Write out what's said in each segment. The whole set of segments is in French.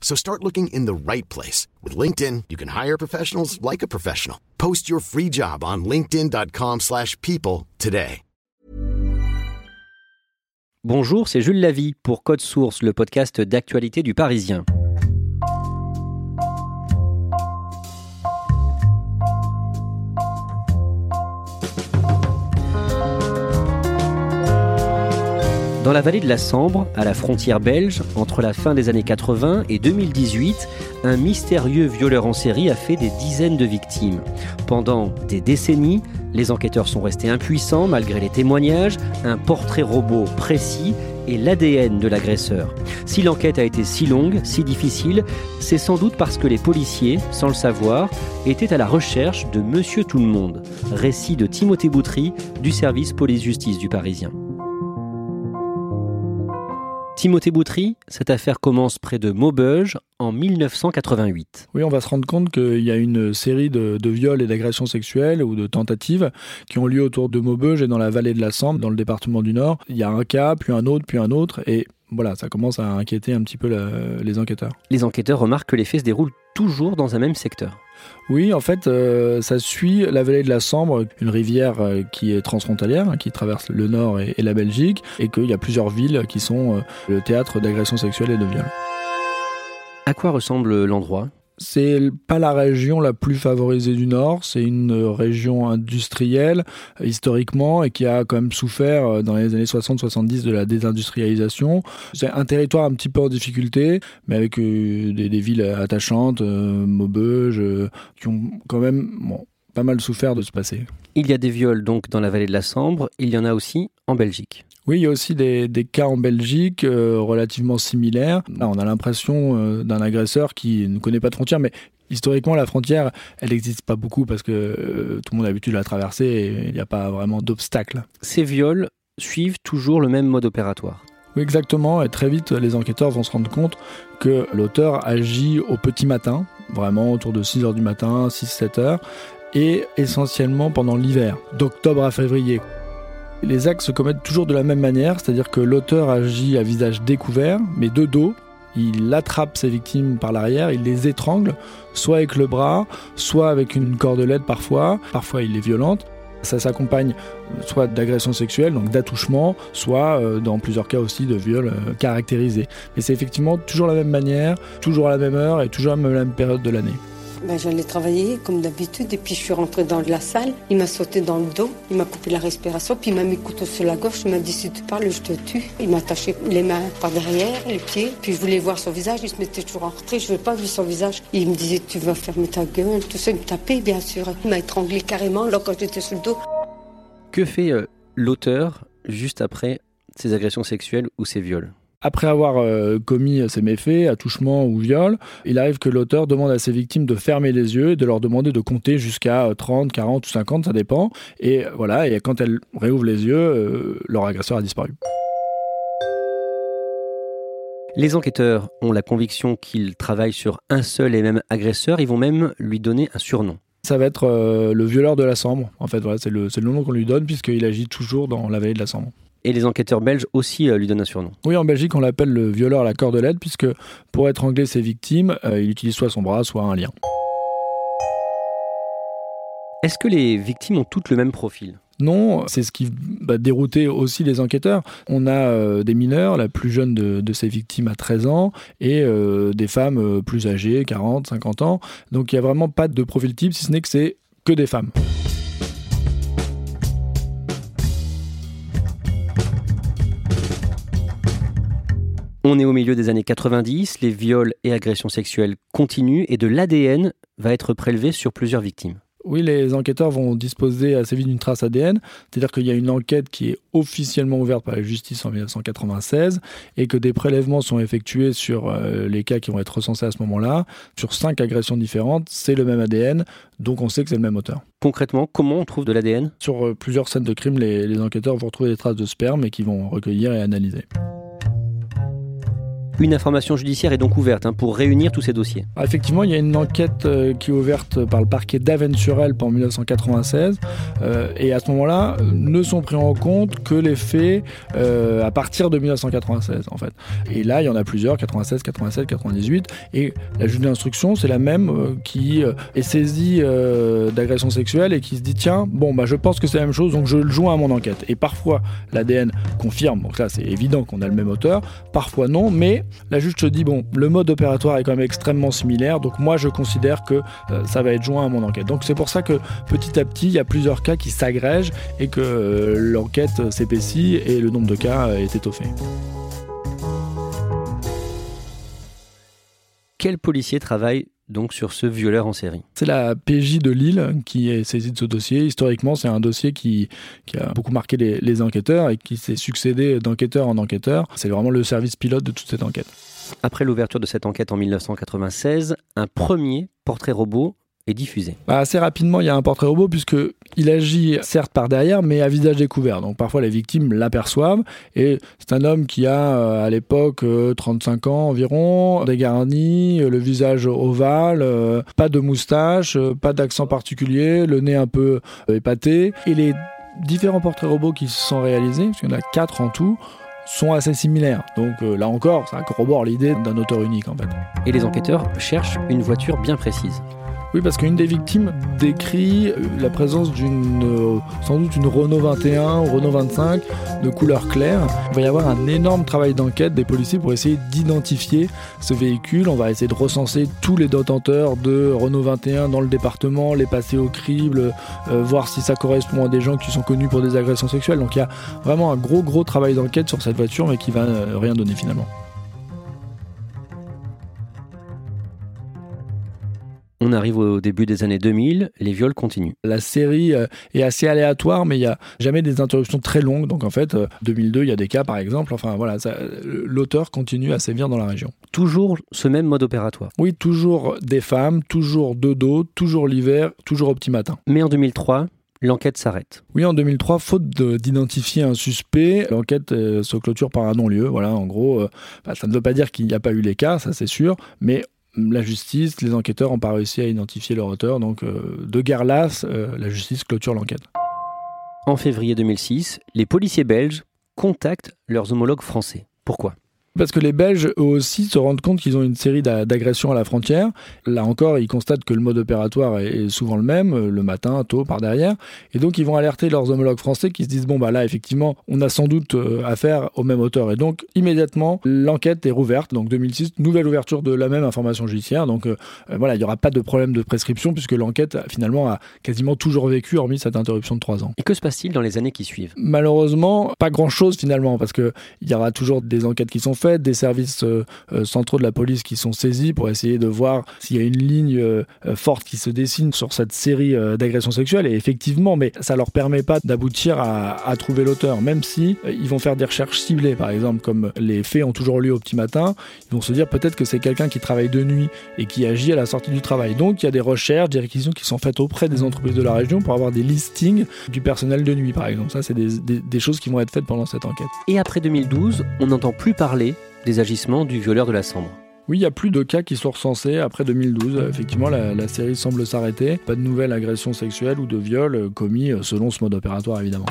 So start looking in the right place. With LinkedIn, you can hire professionals like a professional. Post your free job on linkedin.com slash people today. Bonjour, c'est Jules Lavie pour Code Source, le podcast d'actualité du Parisien. Dans la vallée de la Sambre, à la frontière belge, entre la fin des années 80 et 2018, un mystérieux violeur en série a fait des dizaines de victimes. Pendant des décennies, les enquêteurs sont restés impuissants malgré les témoignages, un portrait robot précis et l'ADN de l'agresseur. Si l'enquête a été si longue, si difficile, c'est sans doute parce que les policiers, sans le savoir, étaient à la recherche de Monsieur Tout-le-Monde. Récit de Timothée Boutry du service police-justice du Parisien. Timothée Boutry, cette affaire commence près de Maubeuge en 1988. Oui, on va se rendre compte qu'il y a une série de, viols et d'agressions sexuelles ou de tentatives qui ont lieu autour de Maubeuge et dans la vallée de la Sambre, dans le département du Nord. Il y a un cas, puis un autre, puis un autre, et voilà, ça commence à inquiéter un petit peu les enquêteurs. Les enquêteurs remarquent que les faits se déroulent toujours dans un même secteur. Oui, en fait, euh, ça suit la vallée de la Sambre, une rivière euh, qui est transfrontalière, hein, qui traverse le nord et, la Belgique, et qu'il y a plusieurs villes qui sont euh, le théâtre d'agressions sexuelles et de viols. À quoi ressemble l'endroit? C'est pas la région la plus favorisée du Nord, c'est une région industrielle historiquement et qui a quand même souffert euh, dans les années 60-70 de la désindustrialisation. C'est un territoire un petit peu en difficulté, mais avec euh, des, villes attachantes, euh, Maubeuge, qui ont quand même pas mal souffert de ce passé. Il y a des viols donc dans la vallée de la Sambre, il y en a aussi en Belgique. Oui, il y a aussi des, cas en Belgique euh, relativement similaires. on a l'impression euh, d'un agresseur qui ne connaît pas de frontières, mais historiquement, la frontière, elle n'existe pas beaucoup parce que euh, tout le monde a l'habitude de la traverser et il n'y a pas vraiment d'obstacle. Ces viols suivent toujours le même mode opératoire. Oui, exactement. Et très vite, les enquêteurs vont se rendre compte que l'auteur agit au petit matin, vraiment autour de 6 h du matin, 6-7 heures, et essentiellement pendant l'hiver, d'octobre à février. Les actes se commettent toujours de la même manière, c'est-à-dire que l'auteur agit à visage découvert, mais de dos. Il attrape ses victimes par l'arrière, il les étrangle, soit avec le bras, soit avec une cordelette parfois. Parfois, il les violente. Ça s'accompagne soit d'agressions sexuelles, donc d'attouchements, soit euh, dans plusieurs cas aussi de viols euh, caractérisés. Mais c'est effectivement toujours la même manière, toujours à la même heure et toujours à la même période de l'année. Ben, j'allais travailler comme d'habitude et puis je suis rentrée dans la salle. Il m'a sauté dans le dos, il m'a coupé la respiration, puis il m'a mis le couteau sur la gorge. Il m'a dit si tu parles, je te tue. Il m'a attaché les mains par derrière, les pieds. Puis je voulais voir son visage. Il se mettait toujours en retrait. Je ne veux pas voir son visage. Il me disait tu vas fermer ta gueule. Tout ça, il me tapait bien sûr. Il m'a étranglé carrément là quand j'étais sur le dos. Que fait euh, l'auteur juste après ces agressions sexuelles ou ces viols? Après avoir euh, commis ces méfaits, attouchement ou viol, il arrive que l'auteur demande à ses victimes de fermer les yeux et de leur demander de compter jusqu'à 30, euh, 40 ou 50, ça dépend. Et voilà, et quand elles réouvrent les yeux, euh, leur agresseur a disparu. Les enquêteurs ont la conviction qu'ils travaillent sur un seul et même agresseur, ils vont même lui donner un surnom. Ça va être le violeur de la Sambre. En fait, voilà, c'est le, le nom qu'on lui donne puisqu'il agit toujours dans la vallée de la Sambre. Et les enquêteurs belges aussi euh, lui donnent un surnom. Oui, en Belgique, on l'appelle le violeur à la cordelette, puisque pour étrangler ses victimes, euh, il utilise soit son bras, soit un lien. Est-ce que les victimes ont toutes le même profil? Non, c'est ce qui va dérouter aussi les enquêteurs. On a euh, des mineurs, la plus jeune de, ces victimes à 13 ans, et des femmes plus âgées, 40, 50 ans. Donc il n'y a vraiment pas de profil type, si ce n'est que c'est que des femmes. On est au milieu des années 90, les viols et agressions sexuelles continuent et de l'ADN va être prélevé sur plusieurs victimes. Oui, les enquêteurs vont disposer assez vite d'une trace ADN, c'est-à-dire qu'il y a une enquête qui est officiellement ouverte par la justice en 1996 et que des prélèvements sont effectués sur euh, les cas qui vont être recensés à ce moment-là. Sur cinq agressions différentes, c'est le même ADN, donc on sait que c'est le même auteur. Concrètement, comment on trouve de l'ADN Sur euh, plusieurs scènes de crime, les, les enquêteurs vont retrouver des traces de sperme et qui vont recueillir et analyser. Une information judiciaire est donc ouverte hein, pour réunir tous ces dossiers. Ah, effectivement, il y a une enquête euh, qui est ouverte par le parquet d'Avennes-sur-Elbe en 1996. euh, et à ce moment-là, ne sont pris en compte que les faits euh, à partir de 1996, en fait. Et là, il y en a plusieurs, 96, 87, 98. Et la juge d'instruction, c'est la même euh, qui euh, est saisie euh, d'agression sexuelle et qui se dit tiens, bon, bah, je pense que c'est la même chose, donc je le joins à mon enquête. Et parfois, l'ADN confirme, donc là, c'est évident qu'on a le même auteur. Parfois, non, mais la juge se dit bon, le mode opératoire est quand même extrêmement similaire, donc moi je considère que euh, ça va être joint à mon enquête. Donc c'est pour ça que petit à petit, il y a plusieurs cas qui s'agrègent et que euh, l'enquête s'épaissit et le nombre de cas euh, est étoffé. Quel policier travaille donc sur ce violeur en série C'est la PJ de Lille qui est saisie de ce dossier. Historiquement, c'est un dossier qui, qui a beaucoup marqué les, les enquêteurs et qui s'est succédé d'enquêteur en enquêteur. C'est vraiment le service pilote de toute cette enquête. Après l'ouverture de cette enquête en 1996, un premier portrait robot est diffusé. Bah, assez rapidement, il y a un portrait robot puisque il agit certes par derrière, mais à visage découvert. Donc parfois les victimes l'aperçoivent et c'est un homme qui a euh, à l'époque euh, 35 ans environ, dégarni, euh, le visage ovale, euh, pas de moustache, euh, pas d'accent particulier, le nez un peu euh, épaté et les différents portraits robots qui se sont réalisés, parce qu'il y en a quatre en tout, sont assez similaires. Donc euh, là encore, ça corrobore l'idée d'un auteur unique en fait. Et les enquêteurs cherchent une voiture bien précise. Oui, parce qu'une des victimes décrit euh, la présence d'une, euh, sans doute une Renault 21 ou Renault 25 de couleur claire. Il va y avoir un énorme travail d'enquête des policiers pour essayer d'identifier ce véhicule. On va essayer de recenser tous les détenteurs de Renault 21 dans le département, les passer au crible, euh, voir si ça correspond à des gens qui sont connus pour des agressions sexuelles. Donc il y a vraiment un gros gros travail d'enquête sur cette voiture, mais qui va rien donner finalement. On arrive au début des années 2000, les viols continuent. La série euh, est assez aléatoire, mais il n'y a jamais des interruptions très longues. Donc en fait, euh, 2002, il y a des cas par exemple. Enfin voilà, l'auteur continue à sévir dans la région. Toujours ce même mode opératoire. Oui, toujours des femmes, toujours de dos, toujours l'hiver, toujours au petit matin. Mais en 2003, l'enquête s'arrête. Oui, en 2003, faute de- d'identifier un suspect, l'enquête euh, se clôture par un non-lieu. Voilà, en gros, euh, bah, ça ne veut pas dire qu'il n'y a pas eu les cas, ça c'est sûr, mais la justice, les enquêteurs n'ont pas réussi à identifier leur auteur. Donc, euh, de guerre lasse, euh, la justice clôture l'enquête. En février 2006, les policiers belges contactent leurs homologues français. Pourquoi? Parce que les Belges, eux aussi, se rendent compte qu'ils ont une série d'a- d'agressions à la frontière. Là encore, ils constatent que le mode opératoire est souvent le même, euh, le matin, tôt, par derrière. Et donc, ils vont alerter leurs homologues français qui se disent, bon, bah là, effectivement, on a sans doute euh, affaire au même auteur. Et donc, immédiatement, l'enquête est rouverte. Donc, 2006, nouvelle ouverture de la même information judiciaire. Donc, euh, voilà, il n'y aura pas de problème de prescription puisque l'enquête, finalement, a quasiment toujours vécu, hormis cette interruption de trois ans. Et que se passe-t-il dans les années qui suivent? Malheureusement, pas grand-chose finalement, parce que il y aura toujours des enquêtes qui sont faites, des services euh, euh, centraux de la police qui sont saisis pour essayer de voir s'il y a une ligne euh, forte qui se dessine sur cette série d'agressions sexuelles. Et effectivement, mais ça leur permet pas d'aboutir à, trouver l'auteur, même si ils vont faire des recherches ciblées, par exemple, comme les faits ont toujours lieu au petit matin. Ils vont se dire peut-être que c'est quelqu'un qui travaille de nuit et qui agit à la sortie du travail. Donc il y a des recherches, des réquisitions qui sont faites auprès des entreprises de la région pour avoir des listings du personnel de nuit, par exemple. Ça, c'est des choses qui vont être faites pendant cette enquête. Et après 2012, on n'entend plus parler des agissements du violeur de la Sambre. Oui, il y a plus de cas qui sont recensés après 2012. Euh, Effectivement, la, la série semble s'arrêter. Pas de nouvelles agressions sexuelles ou de viols euh, commis euh, selon ce mode opératoire, évidemment.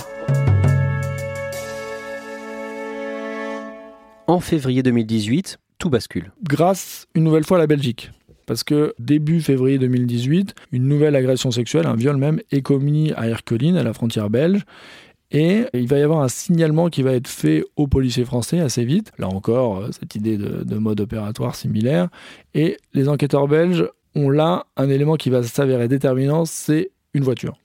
En février 2018, tout bascule. Grâce une nouvelle fois à la Belgique. Parce que début février 2018, une nouvelle agression sexuelle, un viol même, est commis à Erqueline, à la frontière belge. Et il va y avoir un signalement qui va être fait aux policiers français assez vite. Là encore, euh, cette idée de, de mode opératoire similaire. Et les enquêteurs belges ont là un élément qui va s'avérer déterminant, c'est une voiture.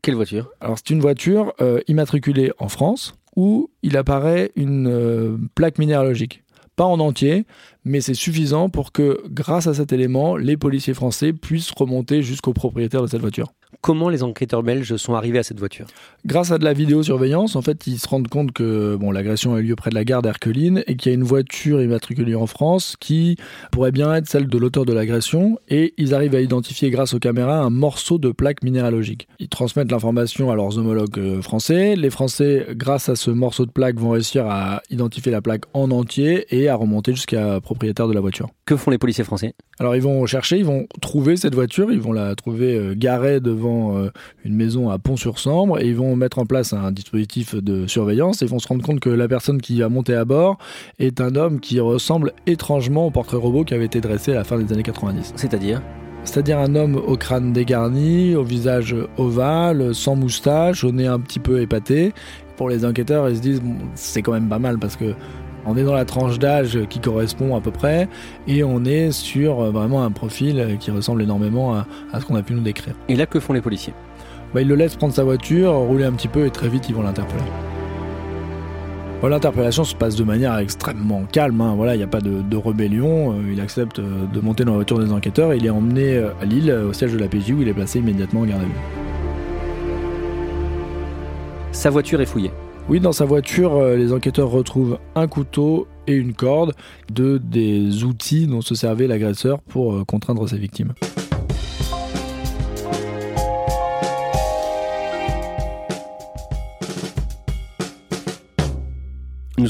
Quelle voiture? Alors c'est une voiture euh, immatriculée en France où il apparaît une euh, plaque minéralogique. pas en entier, mais c'est suffisant pour que, grâce à cet élément, les policiers français puissent remonter jusqu'au propriétaire de cette voiture. Comment les enquêteurs belges sont arrivés à cette voiture Grâce à de la vidéosurveillance, en fait, ils se rendent compte que bon, l'agression a eu lieu près de la gare d'Herculine et qu'il y a une voiture immatriculée en France qui pourrait bien être celle de l'auteur de l'agression et ils arrivent à identifier grâce aux caméras un morceau de plaque minéralogique. Ils transmettent l'information à leurs homologues euh, français. Les Français, grâce à ce morceau de plaque, vont réussir à identifier la plaque en entier et à remonter jusqu'à propriétaire de la voiture. Que font les policiers français? Alors ils vont chercher, ils vont trouver cette voiture, ils vont la trouver euh, garée devant euh, une maison à Pont-sur-Sambre et ils vont mettre en place un dispositif de surveillance et ils vont se rendre compte que la personne qui va monter à bord est un homme qui ressemble étrangement au portrait robot qui avait été dressé à la fin des années 90. C'est-à-dire? C'est-à-dire un homme au crâne dégarni, au visage ovale, sans moustache, au nez un petit peu épaté. Pour les enquêteurs, ils se disent c'est quand même pas mal parce que on est dans la tranche d'âge qui correspond à peu près et on est sur euh, vraiment un profil qui ressemble énormément à, ce qu'on a pu nous décrire. Et là, que font les policiers? Bah, Ils le laissent prendre sa voiture, rouler un petit peu et très vite ils vont l'interpeller. L'interpellation se passe de manière extrêmement calme, hein. voilà, il n'y a pas de, rébellion, euh, il accepte euh, de monter dans la voiture des enquêteurs et il est emmené à Lille, au siège de la PJ où il est placé immédiatement en garde à vue. Sa voiture est fouillée. Oui, dans sa voiture, euh, les enquêteurs retrouvent un couteau et une corde, deux des outils dont se servait l'agresseur pour euh, contraindre ses victimes.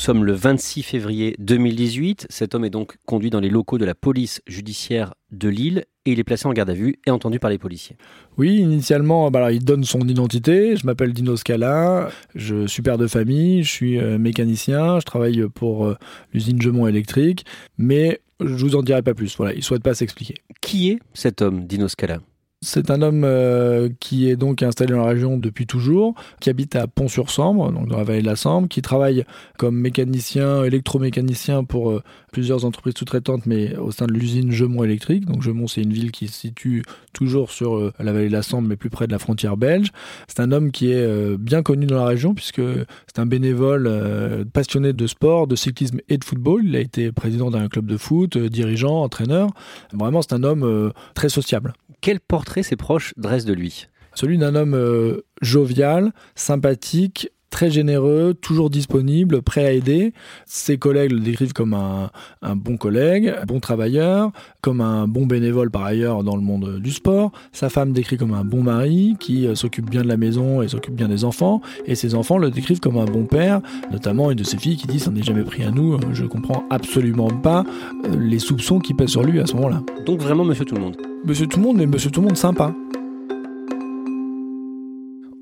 Sommes le 26 février 2018. Cet homme est donc conduit dans les locaux de la police judiciaire de Lille et il est placé en garde à vue et entendu par les policiers. Oui, initialement, bah il donne son identité. Je m'appelle Dino Scala, je suis père de famille, je suis euh, mécanicien, je travaille pour euh, l'usine Gemont électrique, mais je vous en dirai pas plus. Voilà, il souhaite pas s'expliquer. Qui est cet homme, Dino Scala? C'est un homme euh, qui est donc installé dans la région depuis toujours, qui habite à Pont-sur-Sambre, donc dans la vallée de la Sambre, qui travaille comme mécanicien, électromécanicien pour euh, plusieurs entreprises sous-traitantes, mais au sein de l'usine Gemont électrique. Donc Gemont, c'est une ville qui se situe toujours sur euh, la vallée de la Sambre, mais plus près de la frontière belge. C'est un homme qui est bien connu dans la région, puisque c'est un bénévole passionné de sport, de cyclisme et de football. Il a été président d'un club de foot, dirigeant, entraîneur. Vraiment, c'est un homme très sociable. Quel portrait ses proches dressent de lui. Celui d'un homme euh, jovial, sympathique, très généreux, toujours disponible, prêt à aider. Ses collègues le décrivent comme un, bon collègue, un bon travailleur, comme un bon bénévole par ailleurs dans le monde du sport. Sa femme décrit comme un bon mari qui euh, s'occupe bien de la maison et s'occupe bien des enfants. Et ses enfants le décrivent comme un bon père, notamment une de ses filles qui dit ça n'est jamais pris à nous, je comprends absolument pas euh, les soupçons qui pèsent sur lui à ce moment-là. Donc vraiment monsieur tout le monde Monsieur tout le monde, mais monsieur tout le monde sympa.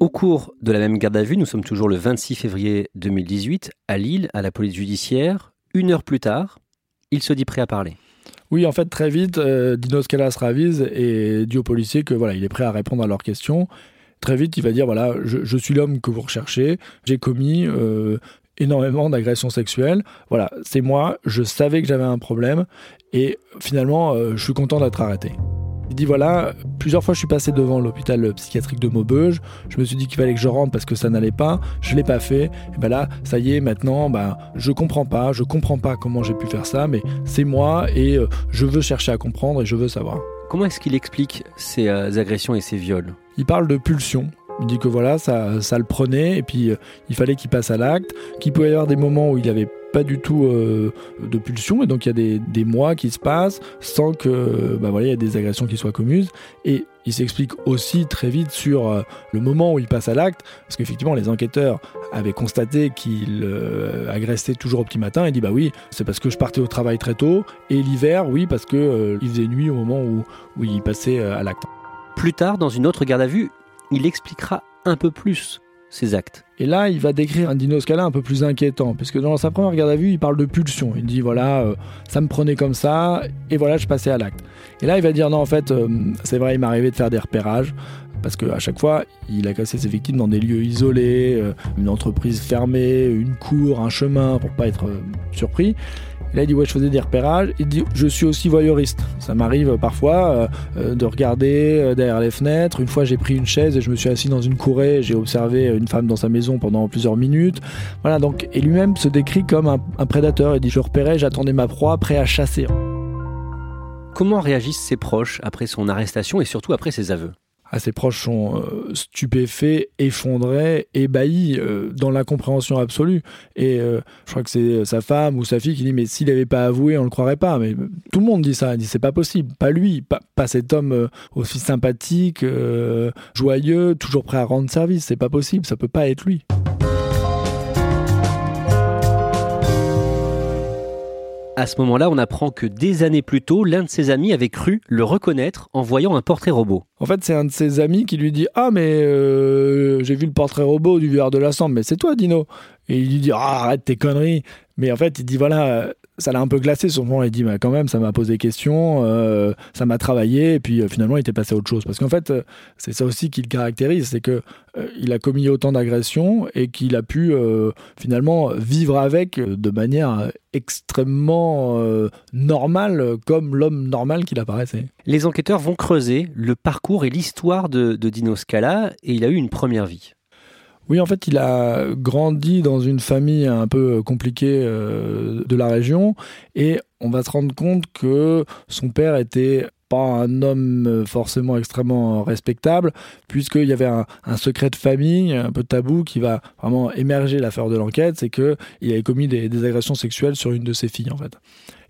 Au cours de la même garde à vue, nous sommes toujours le 26 février 2018 à Lille, à la police judiciaire. Une heure plus tard, il se dit prêt à parler. Oui, en fait, très vite, euh, Dino Scala se ravise et dit aux policiers que voilà, il est prêt à répondre à leurs questions. Très vite, il va dire voilà, je, suis l'homme que vous recherchez. J'ai commis euh, énormément d'agressions sexuelles. Voilà, c'est moi. Je savais que j'avais un problème et finalement, euh, je suis content d'être arrêté. Il dit voilà, plusieurs fois je suis passé devant l'hôpital psychiatrique de Maubeuge, je me suis dit qu'il fallait que je rentre parce que ça n'allait pas, je l'ai pas fait, et ben là, ça y est, maintenant, ben, je comprends pas, je comprends pas comment j'ai pu faire ça, mais c'est moi et euh, je veux chercher à comprendre et je veux savoir. Comment est-ce qu'il explique ces euh, agressions et ces viols? Il parle de pulsion. Il dit que voilà, ça, ça le prenait et puis euh, il fallait qu'il passe à l'acte, qu'il pouvait y avoir des moments où il avait pas du tout euh, de pulsion et donc il y a des, des, mois qui se passent sans que bah voilà il y des agressions qui soient communes et il s'explique aussi très vite sur euh, le moment où il passe à l'acte parce qu'effectivement les enquêteurs avaient constaté qu'il euh, agressait toujours au petit matin et dit bah oui c'est parce que je partais au travail très tôt et l'hiver oui parce que il faisait nuit au moment où, où il passait à l'acte. Plus tard dans une autre garde à vue il expliquera un peu plus ses actes. Et là, il va décrire un dinoscala un peu plus inquiétant, puisque dans sa première garde à vue, il parle de pulsion. Il dit voilà, euh, ça me prenait comme ça, et voilà, je passais à l'acte. Et là, il va dire non, en fait, euh, c'est vrai, il m'est arrivé de faire des repérages, parce qu'à chaque fois, il a cassé ses victimes dans des lieux isolés, euh, une entreprise fermée, une cour, un chemin, pour pas être surpris. Et là, il dit ouais, je faisais des repérages. Il dit je suis aussi voyeuriste. Ça m'arrive parfois euh, euh, de regarder euh, derrière les fenêtres. Une fois, j'ai pris une chaise et je me suis assis dans une courée. J'ai observé une femme dans sa maison pendant plusieurs minutes. Voilà donc et lui-même se décrit comme un, un prédateur. Il dit je repérais, j'attendais ma proie, prêt à chasser. Comment réagissent ses proches après son arrestation et surtout après ses aveux? Ses proches sont euh, stupéfaits, effondrés, ébahis, euh, dans l'incompréhension absolue. Et euh, je crois que c'est sa femme ou sa fille qui dit Mais s'il n'avait pas avoué, on ne le croirait pas. Mais tout le monde dit ça. Il dit C'est pas possible. Pas lui. Pas, pas cet homme aussi sympathique, joyeux, toujours prêt à rendre service. C'est pas possible. Ça peut pas être lui. À ce moment-là, on apprend que des années plus tôt, l'un de ses amis avait cru le reconnaître en voyant un portrait robot. En fait, c'est un de ses amis qui lui dit Ah, mais euh, j'ai vu le portrait robot du vieux de la Sambre, mais c'est toi, Dino. Et il lui dit Ah, arrête tes conneries. Mais en fait, il dit Voilà, ça l'a un peu glacé sur le moment. Il dit bah, Quand même, ça m'a posé question, euh, ça m'a travaillé, et puis euh, finalement, il était passé à autre chose. Parce qu'en fait, c'est ça aussi qui le caractérise c'est que il a commis autant d'agressions et qu'il a pu finalement vivre avec de manière extrêmement normale, comme l'homme normal qu'il apparaissait. Les enquêteurs vont creuser le parcours et l'histoire de, Dino Scala et il a eu une première vie. Oui, en fait, il a grandi dans une famille un peu compliquée euh, de la région et on va se rendre compte que son père était pas un homme forcément extrêmement respectable, puisqu'il y avait un, secret de famille, un peu tabou, qui va vraiment émerger l'affaire de l'enquête, c'est qu'il avait commis des, des, agressions sexuelles sur une de ses filles, en fait.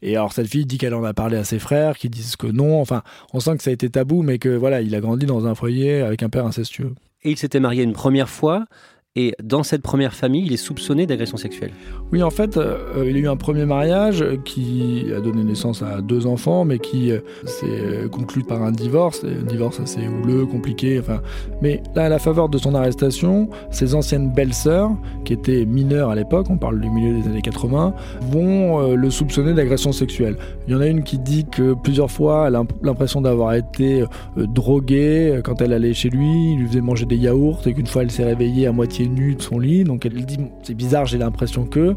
Et alors cette fille dit qu'elle en a parlé à ses frères, qui disent que non. Enfin, on sent que ça a été tabou, mais que voilà, il a grandi dans un foyer avec un père incestueux. Et il s'était marié une première fois et dans cette première famille, il est soupçonné d'agression sexuelle. Oui, en fait, euh, il a eu un premier mariage qui a donné naissance à deux enfants, mais qui euh, s'est conclu par un divorce, un divorce assez houleux, compliqué. Enfin, mais là, à la faveur de son arrestation, ses anciennes belles-sœurs, qui étaient mineures à l'époque, on parle du milieu des années 80, vont euh, le soupçonner d'agression sexuelle. Il y en a une qui dit que plusieurs fois, elle a l'impression d'avoir été droguée quand elle allait chez lui, il lui faisait manger des yaourts, et qu'une fois, elle s'est réveillée à moitié nue de son lit, donc elle dit c'est bizarre, j'ai l'impression que.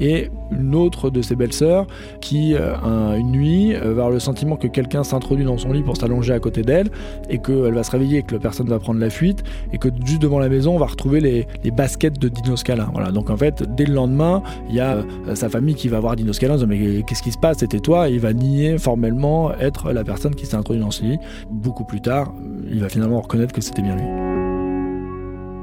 Et une autre de ses belles-sœurs qui, euh, une nuit, euh, va avoir le sentiment que quelqu'un s'introduit dans son lit pour s'allonger à côté d'elle et qu'elle va se réveiller et que la personne va prendre la fuite et que juste devant la maison, on va retrouver les, baskets de Dino Scala. Voilà, donc en fait, dès le lendemain, il y a euh, sa famille qui va voir Dino Scala en disant mais qu'est-ce qui se passe? C'était toi? Il va nier formellement être la personne qui s'est introduite dans son lit. Beaucoup plus tard, il va finalement reconnaître que c'était bien lui.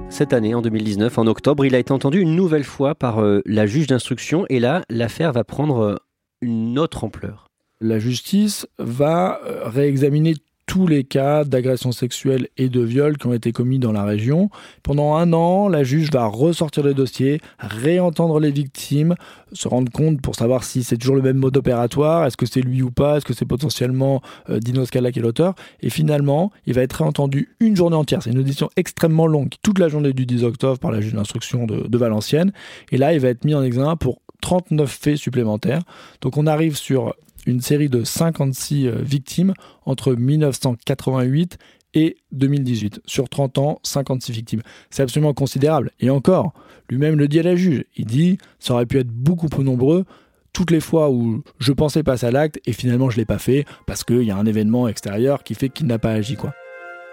Cette année, en 2019, en octobre, il a été entendu une nouvelle fois par euh, la juge d'instruction et là, l'affaire va prendre euh, une autre ampleur. La justice va euh, réexaminer tous les cas d'agression sexuelle et de viol qui ont été commis dans la région. Pendant un an, la juge va ressortir le dossier, réentendre les victimes, se rendre compte pour savoir si c'est toujours le même mode opératoire, est-ce que c'est lui ou pas, est-ce que c'est potentiellement euh, Dino Scala qui est l'auteur. Et finalement, il va être réentendu une journée entière. C'est une audition extrêmement longue, toute la journée du 10 octobre par la juge d'instruction de Valenciennes. Et là, il va être mis en examen pour 39 faits supplémentaires. Donc on arrive sur une série de 56 euh, victimes entre 1988 et 2018. Sur 30 ans, 56 victimes. C'est absolument considérable. Et encore, lui-même le dit à la juge. Il dit, ça aurait pu être beaucoup plus nombreux toutes les fois où je pensais passer à l'acte et finalement je l'ai pas fait parce qu'il y a un événement extérieur qui fait qu'il n'a pas agi. Quoi.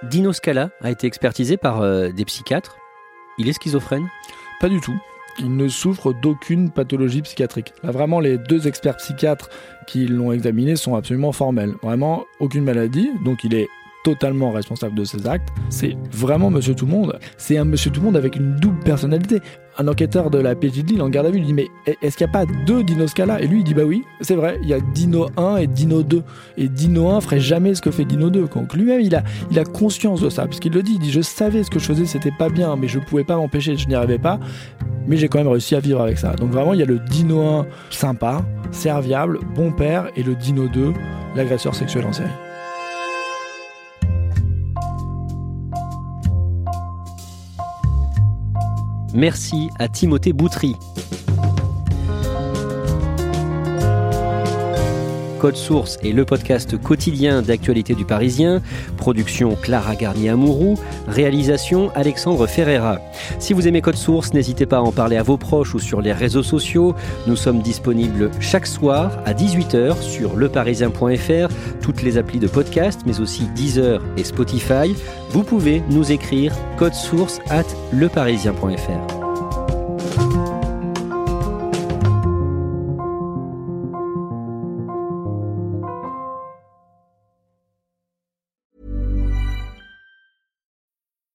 Dino Scala a été expertisé par euh, des psychiatres. Il est schizophrène? Pas du tout il ne souffre d'aucune pathologie psychiatrique. Là, vraiment, les deux experts psychiatres qui l'ont examiné sont absolument formels. Vraiment, aucune maladie, donc il est totalement responsable de ses actes. C'est vraiment Monsieur Tout le Monde. C'est un Monsieur Tout le Monde avec une double personnalité. Un enquêteur de la PJ de Lille en garde à vue lui dit mais est-ce qu'il n'y a pas deux Dino Scala Et lui il dit bah oui, c'est vrai, il y a Dino 1 et Dino 2. Et Dino 1 ferait jamais ce que fait Dino 2. Donc lui-même il a, il a conscience de ça, puisqu'il le dit, il dit je savais ce que je faisais c'était pas bien, mais je pouvais pas m'empêcher, je n'y arrivais pas. Mais j'ai quand même réussi à vivre avec ça. Donc vraiment il y a le Dino 1 sympa, serviable, bon père, et le Dino 2, l'agresseur sexuel en série. Merci à Timothée Boutry. Code Source est le podcast quotidien d'actualité du Parisien. Production Clara Garnier-Amouroux. Réalisation Alexandre Ferreira. Si vous aimez Code Source, n'hésitez pas à en parler à vos proches ou sur les réseaux sociaux. Nous sommes disponibles chaque soir à 18h sur leparisien.fr, toutes les applis de podcast, mais aussi Deezer et Spotify. Vous pouvez nous écrire code source at leparisien.fr.